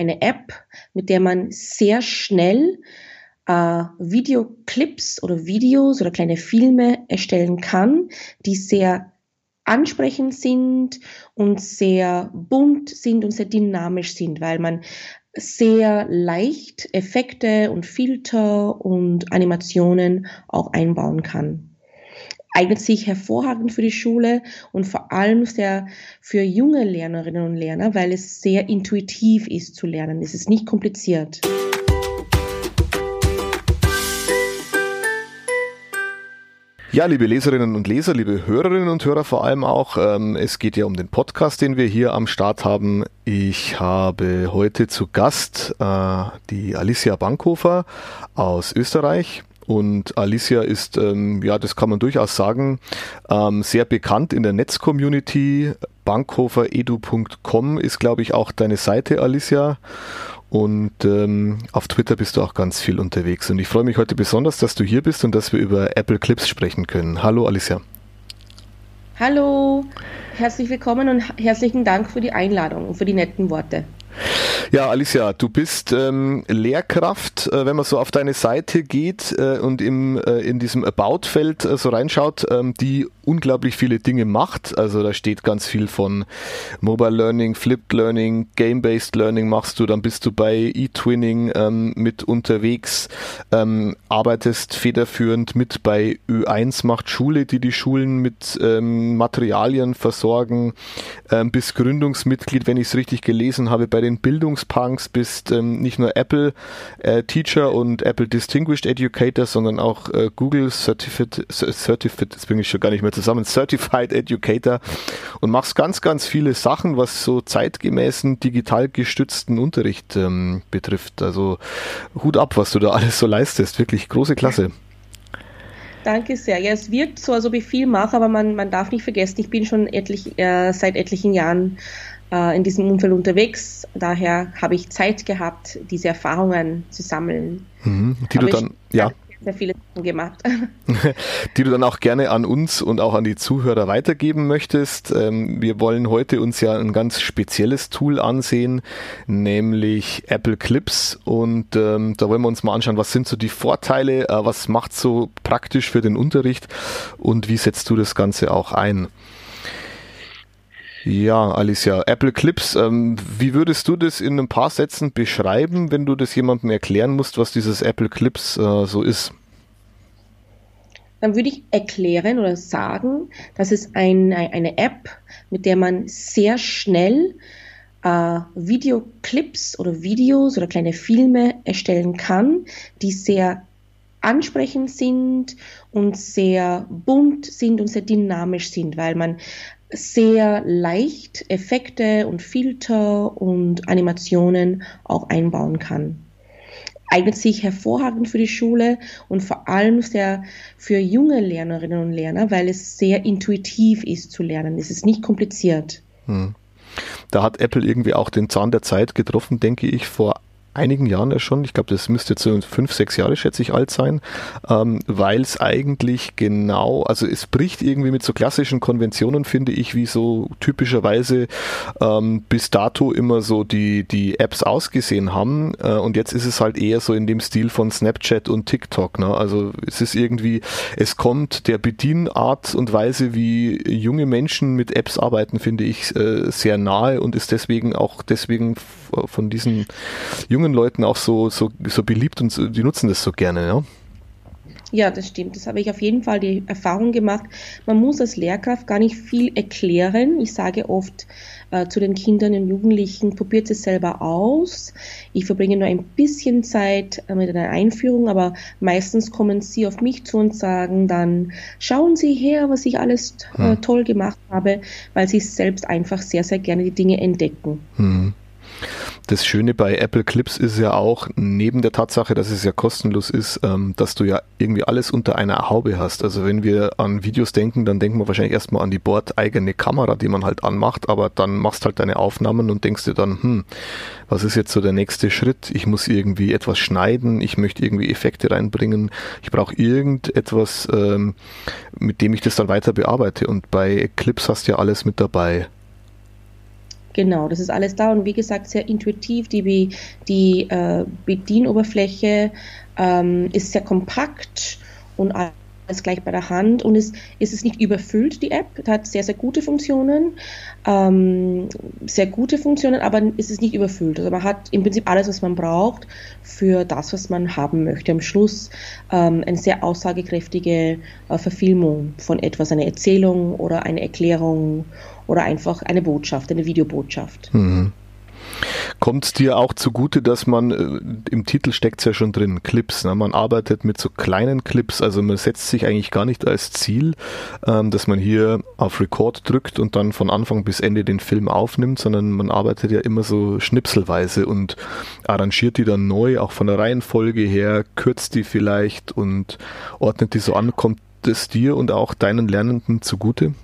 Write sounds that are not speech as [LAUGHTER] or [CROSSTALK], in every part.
eine App, mit der man sehr schnell äh, Videoclips oder Videos oder kleine Filme erstellen kann, die sehr ansprechend sind und sehr bunt sind und sehr dynamisch sind, weil man sehr leicht Effekte und Filter und Animationen auch einbauen kann eignet sich hervorragend für die Schule und vor allem sehr für junge Lernerinnen und Lerner, weil es sehr intuitiv ist zu lernen. Es ist nicht kompliziert. Ja, liebe Leserinnen und Leser, liebe Hörerinnen und Hörer vor allem auch. Ähm, es geht ja um den Podcast, den wir hier am Start haben. Ich habe heute zu Gast äh, die Alicia Bankhofer aus Österreich. Und Alicia ist, ähm, ja, das kann man durchaus sagen, ähm, sehr bekannt in der Netzcommunity. Bankhoferedu.com ist, glaube ich, auch deine Seite, Alicia. Und ähm, auf Twitter bist du auch ganz viel unterwegs. Und ich freue mich heute besonders, dass du hier bist und dass wir über Apple Clips sprechen können. Hallo Alicia. Hallo, herzlich willkommen und herzlichen Dank für die Einladung und für die netten Worte. Ja, Alicia, du bist ähm, Lehrkraft, äh, wenn man so auf deine Seite geht äh, und im, äh, in diesem About-Feld äh, so reinschaut, ähm, die unglaublich viele Dinge macht. Also da steht ganz viel von Mobile Learning, Flipped Learning, Game-Based Learning machst du, dann bist du bei eTwinning ähm, mit unterwegs, ähm, arbeitest federführend mit bei Ö1 macht Schule, die die Schulen mit ähm, Materialien versorgen, ähm, bist Gründungsmitglied, wenn ich es richtig gelesen habe, bei den Bildungspunks, bist ähm, nicht nur Apple äh, Teacher und Apple Distinguished Educator, sondern auch äh, Google Certificate, Certificate, das bringe ich schon gar nicht mehr zusammen, Certified Educator und machst ganz, ganz viele Sachen, was so zeitgemäßen, digital gestützten Unterricht ähm, betrifft. Also Hut ab, was du da alles so leistest. Wirklich große Klasse. Danke sehr. Ja, es wirkt so, als ob ich viel mache, aber man, man darf nicht vergessen, ich bin schon etlich, äh, seit etlichen Jahren äh, in diesem Umfeld unterwegs. Daher habe ich Zeit gehabt, diese Erfahrungen zu sammeln. Mhm, die aber du dann, ja sehr viele Sachen gemacht. [LAUGHS] Die du dann auch gerne an uns und auch an die Zuhörer weitergeben möchtest. Ähm, wir wollen heute uns ja ein ganz spezielles Tool ansehen, nämlich Apple Clips. Und ähm, da wollen wir uns mal anschauen, was sind so die Vorteile, äh, was macht so praktisch für den Unterricht und wie setzt du das Ganze auch ein? Ja, Alicia, Apple Clips, ähm, wie würdest du das in ein paar Sätzen beschreiben, wenn du das jemandem erklären musst, was dieses Apple Clips äh, so ist? Dann würde ich erklären oder sagen, dass es ein, eine App, mit der man sehr schnell äh, Videoclips oder Videos oder kleine Filme erstellen kann, die sehr ansprechend sind und sehr bunt sind und sehr dynamisch sind, weil man sehr leicht Effekte und Filter und Animationen auch einbauen kann. Eignet sich hervorragend für die Schule und vor allem sehr für junge Lernerinnen und Lerner, weil es sehr intuitiv ist zu lernen. Es ist nicht kompliziert. Hm. Da hat Apple irgendwie auch den Zahn der Zeit getroffen, denke ich, vor einigen Jahren ja schon, ich glaube, das müsste jetzt so fünf, sechs Jahre, schätze ich, alt sein, ähm, weil es eigentlich genau, also es bricht irgendwie mit so klassischen Konventionen, finde ich, wie so typischerweise ähm, bis dato immer so die, die Apps ausgesehen haben. Äh, und jetzt ist es halt eher so in dem Stil von Snapchat und TikTok. Ne? Also es ist irgendwie, es kommt der Bedienart und Weise, wie junge Menschen mit Apps arbeiten, finde ich, äh, sehr nahe und ist deswegen auch deswegen von diesen jungen Leuten auch so, so, so beliebt und so, die nutzen das so gerne, ja? Ja, das stimmt. Das habe ich auf jeden Fall die Erfahrung gemacht. Man muss als Lehrkraft gar nicht viel erklären. Ich sage oft äh, zu den Kindern und Jugendlichen, probiert es selber aus. Ich verbringe nur ein bisschen Zeit äh, mit einer Einführung, aber meistens kommen sie auf mich zu und sagen dann, schauen Sie her, was ich alles äh, hm. toll gemacht habe, weil sie selbst einfach sehr, sehr gerne die Dinge entdecken. Hm. Das Schöne bei Apple Clips ist ja auch, neben der Tatsache, dass es ja kostenlos ist, ähm, dass du ja irgendwie alles unter einer Haube hast. Also wenn wir an Videos denken, dann denken wir wahrscheinlich erstmal an die bordeigene Kamera, die man halt anmacht, aber dann machst halt deine Aufnahmen und denkst dir dann, hm, was ist jetzt so der nächste Schritt? Ich muss irgendwie etwas schneiden, ich möchte irgendwie Effekte reinbringen, ich brauche irgendetwas, ähm, mit dem ich das dann weiter bearbeite. Und bei Clips hast du ja alles mit dabei. Genau, das ist alles da und wie gesagt sehr intuitiv. Die, die äh, Bedienoberfläche ähm, ist sehr kompakt und alles gleich bei der Hand und es, es ist nicht überfüllt, die App. Es hat sehr, sehr gute Funktionen, ähm, sehr gute Funktionen, aber es ist nicht überfüllt. Also man hat im Prinzip alles, was man braucht für das, was man haben möchte. Am Schluss ähm, eine sehr aussagekräftige äh, Verfilmung von etwas, eine Erzählung oder eine Erklärung oder einfach eine Botschaft, eine Videobotschaft. Mhm. Kommt es dir auch zugute, dass man, äh, im Titel steckt es ja schon drin, Clips, ne? man arbeitet mit so kleinen Clips, also man setzt sich eigentlich gar nicht als Ziel, ähm, dass man hier auf Record drückt und dann von Anfang bis Ende den Film aufnimmt, sondern man arbeitet ja immer so schnipselweise und arrangiert die dann neu, auch von der Reihenfolge her, kürzt die vielleicht und ordnet die so an. Kommt es dir und auch deinen Lernenden zugute?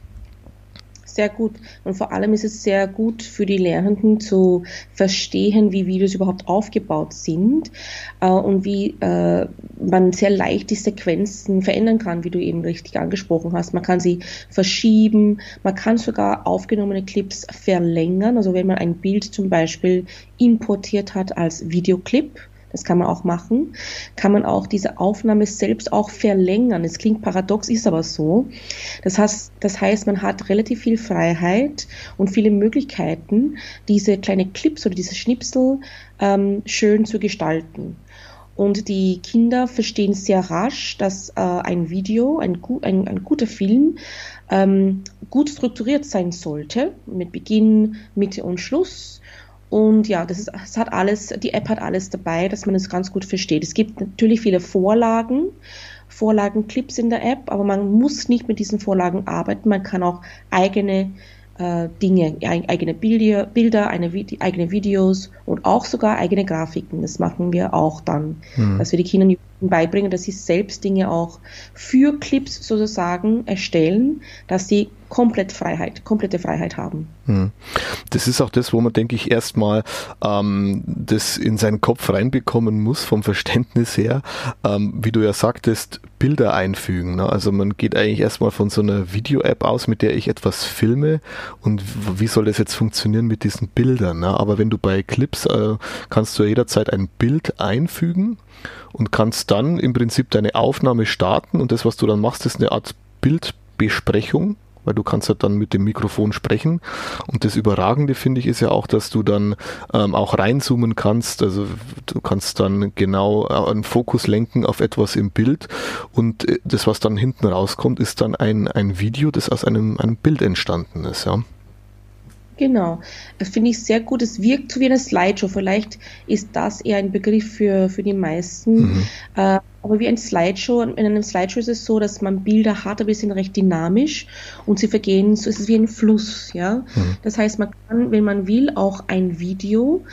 Sehr gut. Und vor allem ist es sehr gut für die Lernenden zu verstehen, wie Videos überhaupt aufgebaut sind äh, und wie äh, man sehr leicht die Sequenzen verändern kann, wie du eben richtig angesprochen hast. Man kann sie verschieben, man kann sogar aufgenommene Clips verlängern. Also wenn man ein Bild zum Beispiel importiert hat als Videoclip, das kann man auch machen, kann man auch diese Aufnahme selbst auch verlängern. Es klingt paradox, ist aber so. Das heißt, das heißt, man hat relativ viel Freiheit und viele Möglichkeiten, diese kleine Clips oder diese Schnipsel ähm, schön zu gestalten. Und die Kinder verstehen sehr rasch, dass äh, ein Video, ein, ein, ein guter Film, ähm, gut strukturiert sein sollte, mit Beginn, Mitte und Schluss und ja, das ist, es hat alles, die App hat alles dabei, dass man es ganz gut versteht. Es gibt natürlich viele Vorlagen, Vorlagenclips in der App, aber man muss nicht mit diesen Vorlagen arbeiten. Man kann auch eigene äh, Dinge, eigene Bilder, Bilder eine, eigene Videos und auch sogar eigene Grafiken. Das machen wir auch dann, mhm. dass wir die Kinder beibringen, dass sie selbst Dinge auch für Clips sozusagen erstellen, dass sie komplett Freiheit, komplette Freiheit haben. Hm. Das ist auch das, wo man, denke ich, erstmal ähm, das in seinen Kopf reinbekommen muss, vom Verständnis her, ähm, wie du ja sagtest, Bilder einfügen. Ne? Also man geht eigentlich erstmal von so einer Video-App aus, mit der ich etwas filme und wie soll das jetzt funktionieren mit diesen Bildern. Ne? Aber wenn du bei Clips äh, kannst du jederzeit ein Bild einfügen und kannst dann im Prinzip deine Aufnahme starten und das, was du dann machst, ist eine Art Bildbesprechung weil du kannst halt dann mit dem Mikrofon sprechen. Und das Überragende finde ich ist ja auch, dass du dann ähm, auch reinzoomen kannst. Also du kannst dann genau äh, einen Fokus lenken auf etwas im Bild und äh, das, was dann hinten rauskommt, ist dann ein, ein Video, das aus einem, einem Bild entstanden ist, ja. Genau, finde ich sehr gut. Es wirkt so wie eine Slideshow. Vielleicht ist das eher ein Begriff für, für die meisten. Mhm. Äh, aber wie ein Slideshow, in einem Slideshow ist es so, dass man Bilder hat, aber sie sind recht dynamisch und sie vergehen, so ist es wie ein Fluss, ja. Mhm. Das heißt, man kann, wenn man will, auch ein Video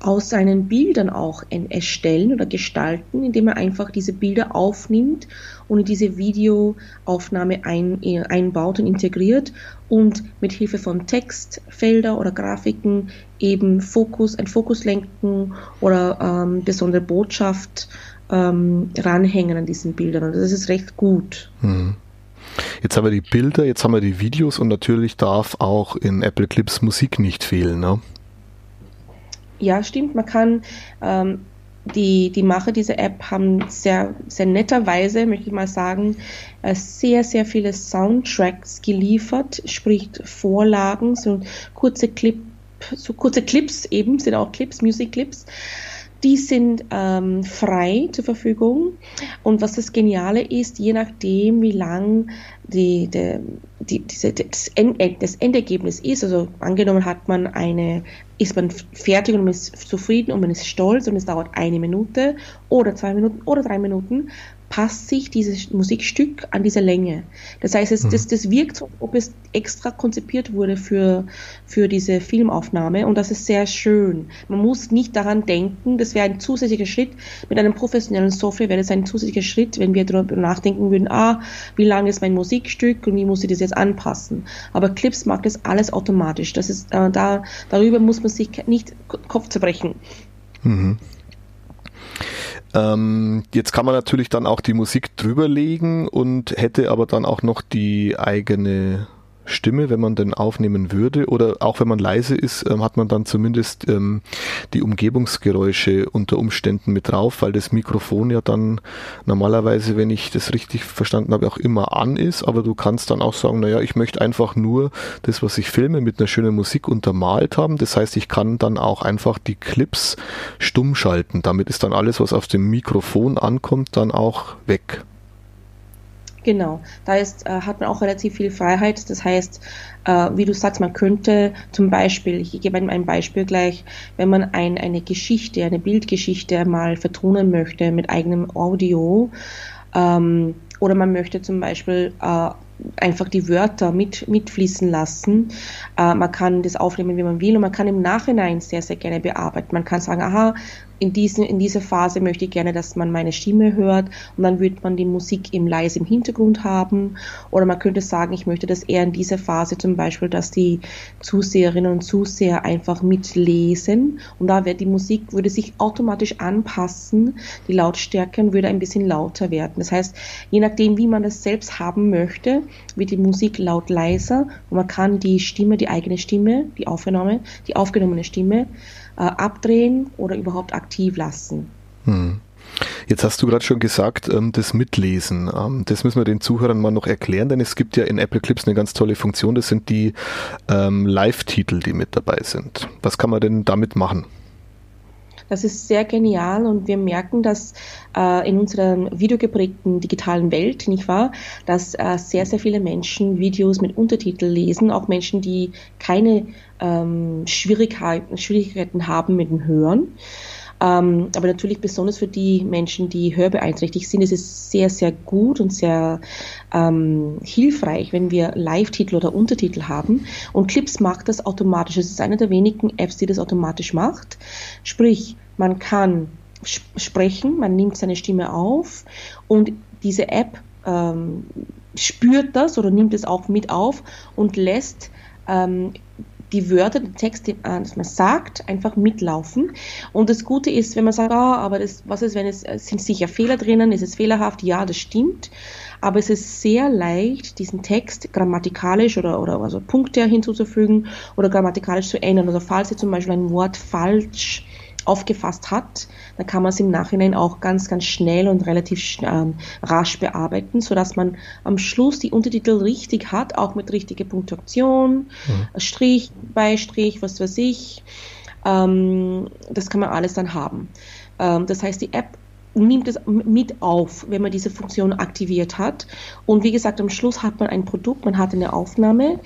aus seinen Bildern auch erstellen oder gestalten, indem man einfach diese Bilder aufnimmt und in diese Videoaufnahme ein, einbaut und integriert und mit Hilfe von Textfelder oder Grafiken eben Fokus, ein Fokus lenken oder ähm, besondere Botschaft ähm, ranhängen an diesen Bildern. Und das ist recht gut. Hm. Jetzt haben wir die Bilder, jetzt haben wir die Videos und natürlich darf auch in Apple Clips Musik nicht fehlen, ne? Ja, stimmt. Man kann ähm, die, die Macher dieser App haben sehr, sehr netterweise, möchte ich mal sagen, äh, sehr, sehr viele Soundtracks geliefert, sprich Vorlagen, so kurze Clip, so kurze Clips eben, sind auch Clips, Music Clips, die sind ähm, frei zur Verfügung. Und was das Geniale ist, je nachdem, wie lang die, die, die, diese, das, End, das Endergebnis ist, also angenommen hat man eine, ist man fertig und man ist zufrieden und man ist stolz und es dauert eine Minute oder zwei Minuten oder drei Minuten, passt sich dieses Musikstück an diese Länge. Das heißt, es, mhm. das, das wirkt so, ob es extra konzipiert wurde für, für diese Filmaufnahme und das ist sehr schön. Man muss nicht daran denken, das wäre ein zusätzlicher Schritt. Mit einem professionellen Software wäre das ein zusätzlicher Schritt, wenn wir darüber nachdenken würden, ah, wie lang ist mein Musikstück und wie muss ich das jetzt anpassen. Aber Clips macht das alles automatisch. Das ist, äh, da, darüber muss man sich nicht Kopf zerbrechen. Mhm. Ähm, jetzt kann man natürlich dann auch die Musik drüberlegen und hätte aber dann auch noch die eigene Stimme, wenn man denn aufnehmen würde? Oder auch wenn man leise ist, ähm, hat man dann zumindest ähm, die Umgebungsgeräusche unter Umständen mit drauf, weil das Mikrofon ja dann normalerweise, wenn ich das richtig verstanden habe, auch immer an ist. Aber du kannst dann auch sagen, naja, ich möchte einfach nur das, was ich filme, mit einer schönen Musik untermalt haben. Das heißt, ich kann dann auch einfach die Clips stumm schalten. Damit ist dann alles, was auf dem Mikrofon ankommt, dann auch weg. Genau, da ist, äh, hat man auch relativ viel Freiheit. Das heißt, äh, wie du sagst, man könnte zum Beispiel, ich gebe ein Beispiel gleich, wenn man ein, eine Geschichte, eine Bildgeschichte mal vertonen möchte mit eigenem Audio, ähm, oder man möchte zum Beispiel äh, einfach die Wörter mit, mitfließen lassen. Äh, man kann das aufnehmen, wie man will und man kann im Nachhinein sehr, sehr gerne bearbeiten. Man kann sagen, aha, in, diesen, in dieser Phase möchte ich gerne, dass man meine Stimme hört und dann würde man die Musik im leise im Hintergrund haben. Oder man könnte sagen, ich möchte das eher in dieser Phase zum Beispiel, dass die Zuseherinnen und Zuseher einfach mitlesen und da wird die Musik würde sich automatisch anpassen, die Lautstärke würde ein bisschen lauter werden. Das heißt, je nachdem, wie man das selbst haben möchte, wird die Musik laut leiser und man kann die Stimme, die eigene Stimme, die aufgenommene, die aufgenommene Stimme äh, abdrehen oder überhaupt aktiv lassen. Hm. Jetzt hast du gerade schon gesagt, ähm, das Mitlesen. Ähm, das müssen wir den Zuhörern mal noch erklären, denn es gibt ja in Apple Clips eine ganz tolle Funktion. Das sind die ähm, Live-Titel, die mit dabei sind. Was kann man denn damit machen? Das ist sehr genial und wir merken, dass äh, in unserer videogeprägten digitalen Welt, nicht wahr, dass äh, sehr, sehr viele Menschen Videos mit Untertitel lesen, auch Menschen, die keine ähm, Schwierigkeiten, Schwierigkeiten haben mit dem Hören. Ähm, aber natürlich besonders für die Menschen, die hörbeeinträchtigt sind, ist es sehr, sehr gut und sehr ähm, hilfreich, wenn wir Live-Titel oder Untertitel haben. Und Clips macht das automatisch. Es ist eine der wenigen Apps, die das automatisch macht. Sprich, man kann sprechen, man nimmt seine Stimme auf und diese App ähm, spürt das oder nimmt es auch mit auf und lässt ähm, die Wörter, den Text, den man sagt, einfach mitlaufen. Und das Gute ist, wenn man sagt, ah, aber das, was ist, wenn es, es sind sicher Fehler drinnen, ist es fehlerhaft? Ja, das stimmt. Aber es ist sehr leicht, diesen Text grammatikalisch oder, oder also Punkte hinzuzufügen oder grammatikalisch zu ändern. Oder falls Sie zum Beispiel ein Wort falsch aufgefasst hat, dann kann man es im Nachhinein auch ganz, ganz schnell und relativ ähm, rasch bearbeiten, sodass man am Schluss die Untertitel richtig hat, auch mit richtiger Punktuation, mhm. Strich, Beistrich, was weiß ich. Ähm, das kann man alles dann haben. Ähm, das heißt, die App nimmt es mit auf, wenn man diese Funktion aktiviert hat. Und wie gesagt, am Schluss hat man ein Produkt, man hat eine Aufnahme,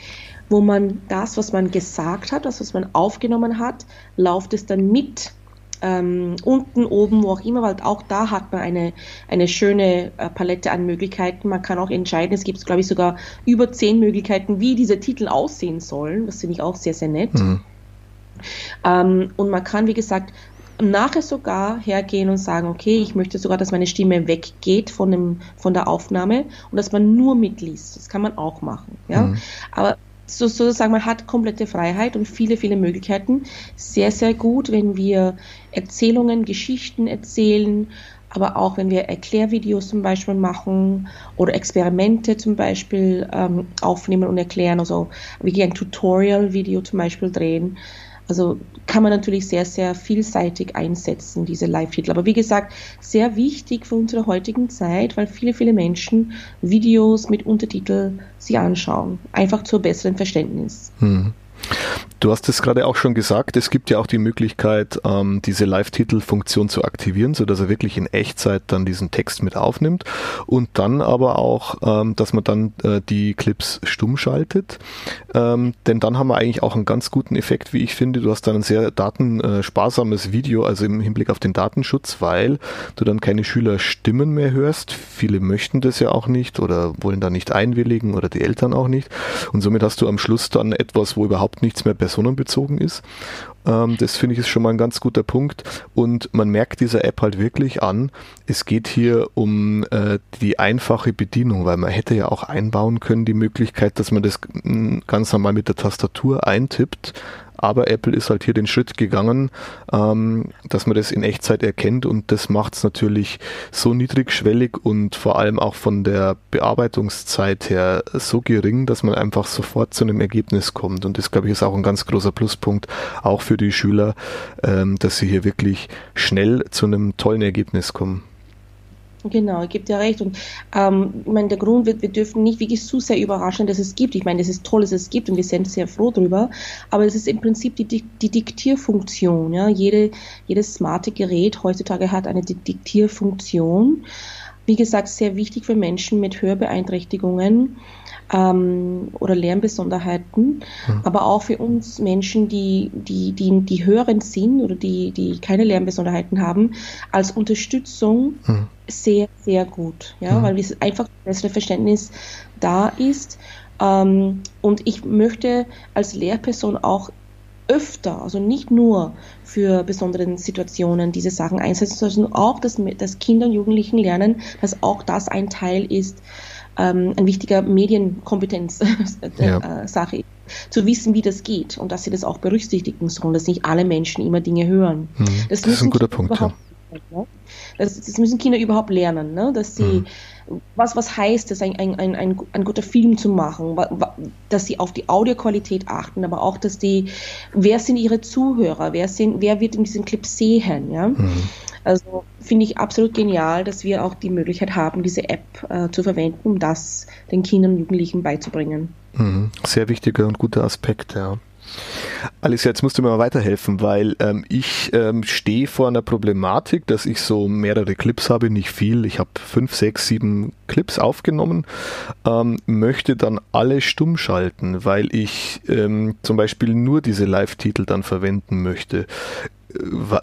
wo man das, was man gesagt hat, das, was man aufgenommen hat, läuft es dann mit ähm, unten, oben, wo auch immer, weil auch da hat man eine, eine schöne äh, Palette an Möglichkeiten. Man kann auch entscheiden, es gibt, glaube ich, sogar über zehn Möglichkeiten, wie diese Titel aussehen sollen. Das finde ich auch sehr, sehr nett. Mhm. Ähm, und man kann, wie gesagt, nachher sogar hergehen und sagen, okay, ich möchte sogar, dass meine Stimme weggeht von, dem, von der Aufnahme und dass man nur mitliest. Das kann man auch machen. Ja? Mhm. Aber so, sozusagen, man hat komplette Freiheit und viele, viele Möglichkeiten. Sehr, sehr gut, wenn wir Erzählungen, Geschichten erzählen, aber auch wenn wir Erklärvideos zum Beispiel machen oder Experimente zum Beispiel ähm, aufnehmen und erklären, also wie ein Tutorial-Video zum Beispiel drehen. Also kann man natürlich sehr, sehr vielseitig einsetzen, diese Live-Titel. Aber wie gesagt, sehr wichtig für unsere heutigen Zeit, weil viele, viele Menschen Videos mit Untertitel sich anschauen. Einfach zur besseren Verständnis. Hm. Du hast es gerade auch schon gesagt, es gibt ja auch die Möglichkeit, ähm, diese Live-Titel-Funktion zu aktivieren, so dass er wirklich in Echtzeit dann diesen Text mit aufnimmt und dann aber auch, ähm, dass man dann äh, die Clips stumm schaltet, ähm, denn dann haben wir eigentlich auch einen ganz guten Effekt, wie ich finde. Du hast dann ein sehr datensparsames Video, also im Hinblick auf den Datenschutz, weil du dann keine Schülerstimmen mehr hörst. Viele möchten das ja auch nicht oder wollen da nicht einwilligen oder die Eltern auch nicht und somit hast du am Schluss dann etwas, wo überhaupt nichts mehr personenbezogen ist. Ähm, das finde ich ist schon mal ein ganz guter Punkt. Und man merkt dieser App halt wirklich an, es geht hier um äh, die einfache Bedienung, weil man hätte ja auch einbauen können die Möglichkeit, dass man das mm, ganz normal mit der Tastatur eintippt Aber Apple ist halt hier den Schritt gegangen, ähm, dass man das in Echtzeit erkennt und das macht es natürlich so niedrigschwellig und vor allem auch von der Bearbeitungszeit her so gering, dass man einfach sofort zu einem Ergebnis kommt. Und das, glaube ich, ist auch ein ganz großer Pluspunkt, auch für die Schüler, ähm, dass sie hier wirklich schnell zu einem tollen Ergebnis kommen. Genau, ich gebe dir recht. Und ähm, ich meine, der Grund wird, wir dürfen nicht wirklich zu sehr überraschen, dass es gibt. Ich meine, es ist toll, dass es gibt und wir sind sehr froh drüber. Aber es ist im Prinzip die, die Diktierfunktion. Ja? Jede, jedes smarte Gerät heutzutage hat eine Diktierfunktion. Wie gesagt, sehr wichtig für Menschen mit Hörbeeinträchtigungen ähm, oder Lernbesonderheiten, mhm. aber auch für uns Menschen, die, die, die, die hörend sind oder die, die keine Lernbesonderheiten haben, als Unterstützung mhm. sehr, sehr gut, ja, mhm. weil es einfach ein besseres Verständnis da ist. Ähm, und ich möchte als Lehrperson auch öfter, also nicht nur für besondere Situationen diese Sachen einsetzen, sondern auch, dass, dass Kinder und Jugendlichen lernen, dass auch das ein Teil ist, ähm, ein wichtiger Medienkompetenz-Sache [LAUGHS] ja. äh, zu wissen, wie das geht und dass sie das auch berücksichtigen sollen, dass nicht alle Menschen immer Dinge hören. Mhm. Das, das ist ein guter Punkt. Ja. Ne? Das, das, müssen Kinder überhaupt lernen, ne? dass sie, mhm. was, was heißt es, ein, ein, ein, ein, ein guter Film zu machen, dass sie auf die Audioqualität achten, aber auch, dass die, wer sind ihre Zuhörer, wer, sind, wer wird in diesem Clip sehen, ja? Mhm. Also finde ich absolut genial, dass wir auch die Möglichkeit haben, diese App äh, zu verwenden, um das den Kindern und Jugendlichen beizubringen. Mhm. Sehr wichtiger und guter Aspekt, ja. Alice, jetzt musst du mir mal weiterhelfen, weil ähm, ich ähm, stehe vor einer Problematik, dass ich so mehrere Clips habe, nicht viel. Ich habe fünf, sechs, sieben Clips aufgenommen, ähm, möchte dann alle stumm schalten, weil ich ähm, zum Beispiel nur diese Live-Titel dann verwenden möchte.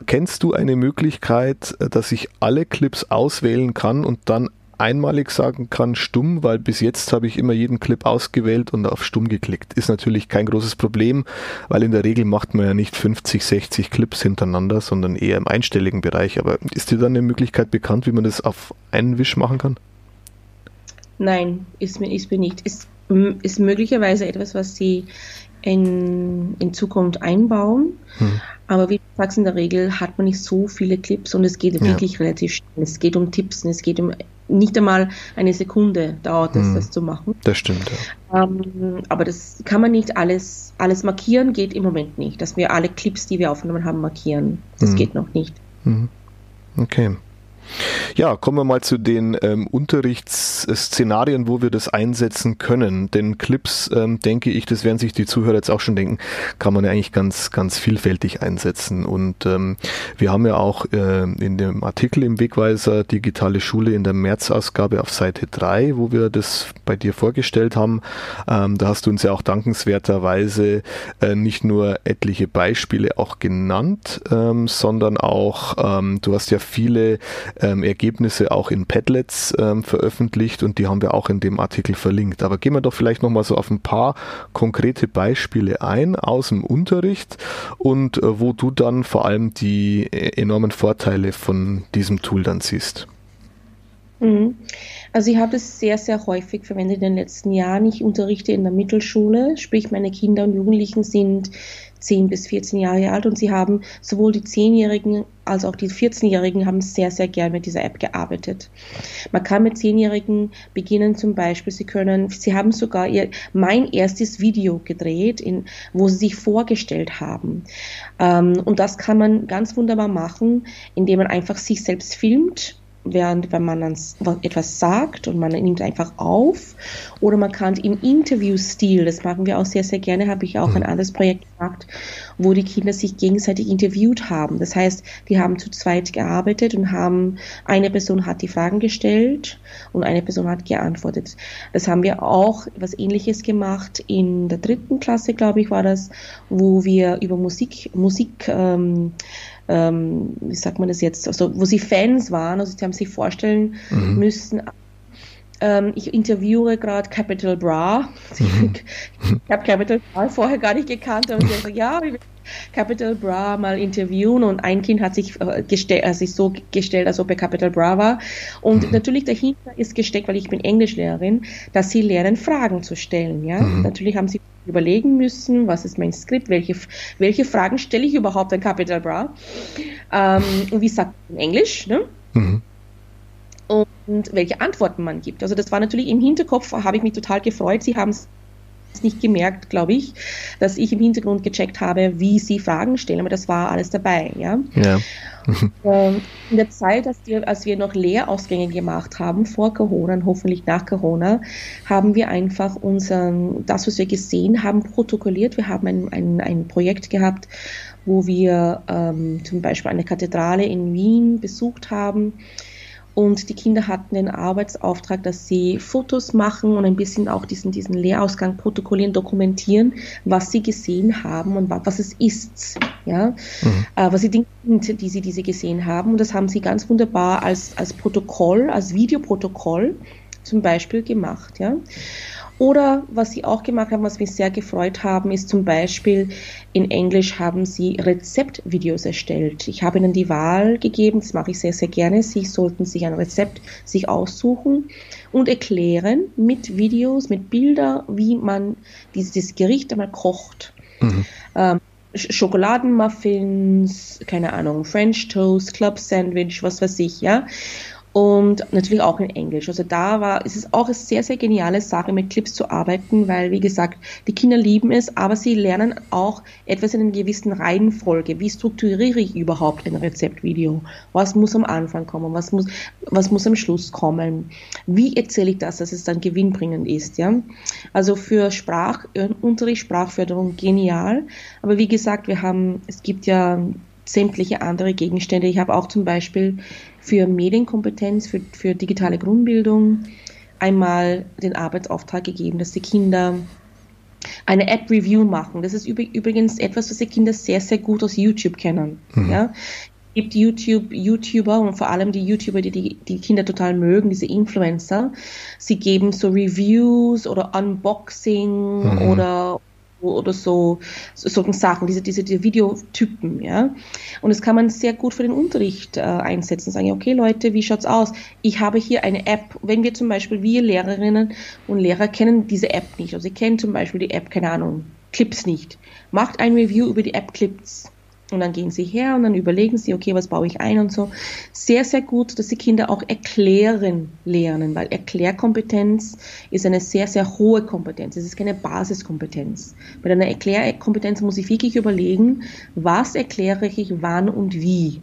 Kennst du eine Möglichkeit, äh, dass ich alle Clips auswählen kann und dann einmalig sagen kann, stumm, weil bis jetzt habe ich immer jeden Clip ausgewählt und auf stumm geklickt. Ist natürlich kein großes Problem, weil in der Regel macht man ja nicht 50, 60 Clips hintereinander, sondern eher im einstelligen Bereich. Aber ist dir dann eine Möglichkeit bekannt, wie man das auf einen Wisch machen kann? Nein, ist mir, ist mir nicht. Ist, ist möglicherweise etwas, was sie in, in Zukunft einbauen. Hm. Aber wie du sagst, in der Regel hat man nicht so viele Clips und es geht ja. wirklich relativ schnell. Es geht um Tipps und es geht um nicht einmal eine Sekunde dauert es, hm. das zu machen. Das stimmt. Ja. Ähm, aber das kann man nicht alles, alles markieren, geht im Moment nicht. Dass wir alle Clips, die wir aufgenommen haben, markieren. Das hm. geht noch nicht. Hm. Okay. Ja, kommen wir mal zu den ähm, Unterrichtsszenarien, wo wir das einsetzen können. Denn Clips, ähm, denke ich, das werden sich die Zuhörer jetzt auch schon denken, kann man ja eigentlich ganz, ganz vielfältig einsetzen. Und ähm, wir haben ja auch äh, in dem Artikel im Wegweiser Digitale Schule in der März-Ausgabe auf Seite 3, wo wir das bei dir vorgestellt haben, ähm, da hast du uns ja auch dankenswerterweise äh, nicht nur etliche Beispiele auch genannt, ähm, sondern auch, ähm, du hast ja viele ähm, Ergebnisse auch in Padlets ähm, veröffentlicht und die haben wir auch in dem Artikel verlinkt. Aber gehen wir doch vielleicht nochmal so auf ein paar konkrete Beispiele ein aus dem Unterricht und äh, wo du dann vor allem die äh, enormen Vorteile von diesem Tool dann siehst. Mhm. Also ich habe es sehr, sehr häufig verwendet in den letzten Jahren. Ich unterrichte in der Mittelschule, sprich meine Kinder und Jugendlichen sind 10 bis 14 Jahre alt und sie haben sowohl die 10-Jährigen als auch die 14-Jährigen haben sehr, sehr gern mit dieser App gearbeitet. Man kann mit 10-Jährigen beginnen zum Beispiel, sie können, sie haben sogar ihr, mein erstes Video gedreht, in, wo sie sich vorgestellt haben. Ähm, und das kann man ganz wunderbar machen, indem man einfach sich selbst filmt während wenn man dann etwas sagt und man nimmt einfach auf oder man kann im Interviewstil, das machen wir auch sehr, sehr gerne, habe ich auch mhm. ein anderes Projekt gemacht, wo die Kinder sich gegenseitig interviewt haben. Das heißt, die haben zu zweit gearbeitet und haben, eine Person hat die Fragen gestellt und eine Person hat geantwortet. Das haben wir auch was ähnliches gemacht in der dritten Klasse, glaube ich, war das, wo wir über Musik, Musik ähm, ähm, wie sagt man das jetzt, also wo sie Fans waren, also sie haben sich vorstellen mhm. müssen, ähm, ich interviewe gerade Capital Bra. Mhm. [LAUGHS] Ich habe Capital Bra vorher gar nicht gekannt und ich so, ja, ich will Capital Bra mal interviewen und ein Kind hat sich äh, gestellt, also sich so gestellt, als ob er Capital Bra war. Und mhm. natürlich dahinter ist gesteckt, weil ich bin Englischlehrerin, dass sie lernen, Fragen zu stellen. Ja, mhm. natürlich haben sie überlegen müssen, was ist mein Skript, welche, welche Fragen stelle ich überhaupt an Capital Bra ähm, und wie sagt man Englisch, ne? Mhm. Und welche Antworten man gibt. Also das war natürlich im Hinterkopf, habe ich mich total gefreut. Sie haben es nicht gemerkt, glaube ich, dass ich im Hintergrund gecheckt habe, wie sie Fragen stellen, aber das war alles dabei, ja. ja. [LAUGHS] Ähm, in der Zeit, als wir, als wir noch Lehrausgänge gemacht haben, vor Corona und hoffentlich nach Corona, haben wir einfach unseren, das, was wir gesehen haben, protokolliert. Wir haben ein, ein, ein Projekt gehabt, wo wir ähm, zum Beispiel eine Kathedrale in Wien besucht haben und die Kinder hatten den Arbeitsauftrag, dass sie Fotos machen und ein bisschen auch diesen, diesen Lehrausgang protokollieren, dokumentieren, was sie gesehen haben und was es ist. Ja? Mhm. Äh, was sie Dinge sind, die sie, die sie gesehen haben. Und das haben sie ganz wunderbar als, als Protokoll, als Videoprotokoll zum Beispiel gemacht. Ja? Oder was sie auch gemacht haben, was mich sehr gefreut haben, ist zum Beispiel in Englisch haben sie Rezeptvideos erstellt. Ich habe ihnen die Wahl gegeben, das mache ich sehr, sehr gerne. Sie sollten sich ein Rezept sich aussuchen und erklären mit Videos, mit Bildern, wie man dieses Gericht einmal kocht. Mhm. Ähm, Schokoladenmuffins, keine Ahnung, French Toast, Club Sandwich, was weiß ich, ja und natürlich auch in Englisch. Also da war, es ist auch eine sehr, sehr geniale Sache, mit Clips zu arbeiten, weil, wie gesagt, die Kinder lieben es, aber sie lernen auch etwas in einer gewissen Reihenfolge. Wie strukturiere ich überhaupt ein Rezeptvideo? Was muss am Anfang kommen? Was muss, was muss am Schluss kommen? Wie erzähle ich das, dass es dann gewinnbringend ist, ja? Also für Sprachunterricht, Sprachförderung genial. Aber wie gesagt, wir haben, es gibt ja sämtliche andere Gegenstände. Ich habe auch zum Beispiel für Medienkompetenz, für, für digitale Grundbildung einmal den Arbeitsauftrag gegeben, dass die Kinder eine App-Review machen. Das ist übrigens etwas, was die Kinder sehr, sehr gut aus YouTube kennen. Mhm. Ja? Es gibt YouTube, YouTuber und vor allem die YouTuber, die, die die Kinder total mögen, diese Influencer. Sie geben so Reviews oder Unboxing mhm. oder oder so, so solchen Sachen, diese, diese, diese Videotypen, ja. Und das kann man sehr gut für den Unterricht äh, einsetzen. Sagen, okay Leute, wie schaut's aus? Ich habe hier eine App. Wenn wir zum Beispiel, wir Lehrerinnen und Lehrer kennen diese App nicht. Also sie kennen zum Beispiel die App, keine Ahnung, Clips nicht. Macht ein Review über die App Clips. Und dann gehen sie her und dann überlegen sie, okay, was baue ich ein und so. Sehr, sehr gut, dass die Kinder auch erklären lernen, weil Erklärkompetenz ist eine sehr, sehr hohe Kompetenz. Es ist keine Basiskompetenz. Bei einer Erklärkompetenz muss ich wirklich überlegen, was erkläre ich wann und wie.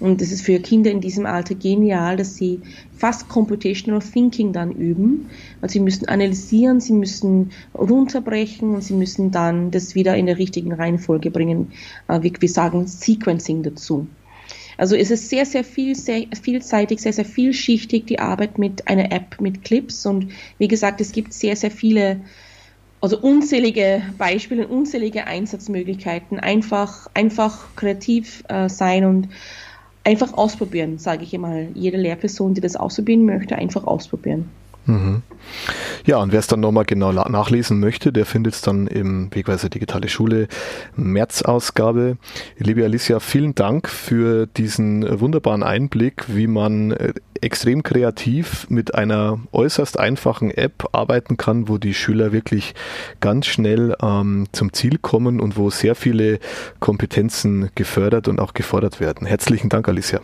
Und das ist für Kinder in diesem Alter genial, dass sie fast Computational Thinking dann üben. Also sie müssen analysieren, sie müssen runterbrechen und sie müssen dann das wieder in der richtigen Reihenfolge bringen. Äh, wir sagen Sequencing dazu. Also es ist sehr, sehr, viel, sehr vielseitig, sehr, sehr vielschichtig die Arbeit mit einer App, mit Clips. Und wie gesagt, es gibt sehr, sehr viele, also unzählige Beispiele, unzählige Einsatzmöglichkeiten. Einfach, einfach kreativ äh, sein und einfach ausprobieren, sage ich immer. Jede Lehrperson, die das ausprobieren möchte, einfach ausprobieren. Mhm. Ja, und wer es dann nochmal genau nachlesen möchte, der findet es dann im Wegweiser Digitale Schule März-Ausgabe. Liebe Alicia, vielen Dank für diesen wunderbaren Einblick, wie man äh, extrem kreativ mit einer äußerst einfachen App arbeiten kann, wo die Schüler wirklich ganz schnell ähm, zum Ziel kommen und wo sehr viele Kompetenzen gefördert und auch gefordert werden. Herzlichen Dank, Alicia.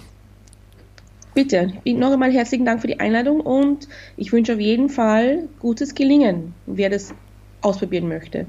Bitte, noch einmal herzlichen Dank für die Einladung und ich wünsche auf jeden Fall gutes Gelingen, wer das ausprobieren möchte.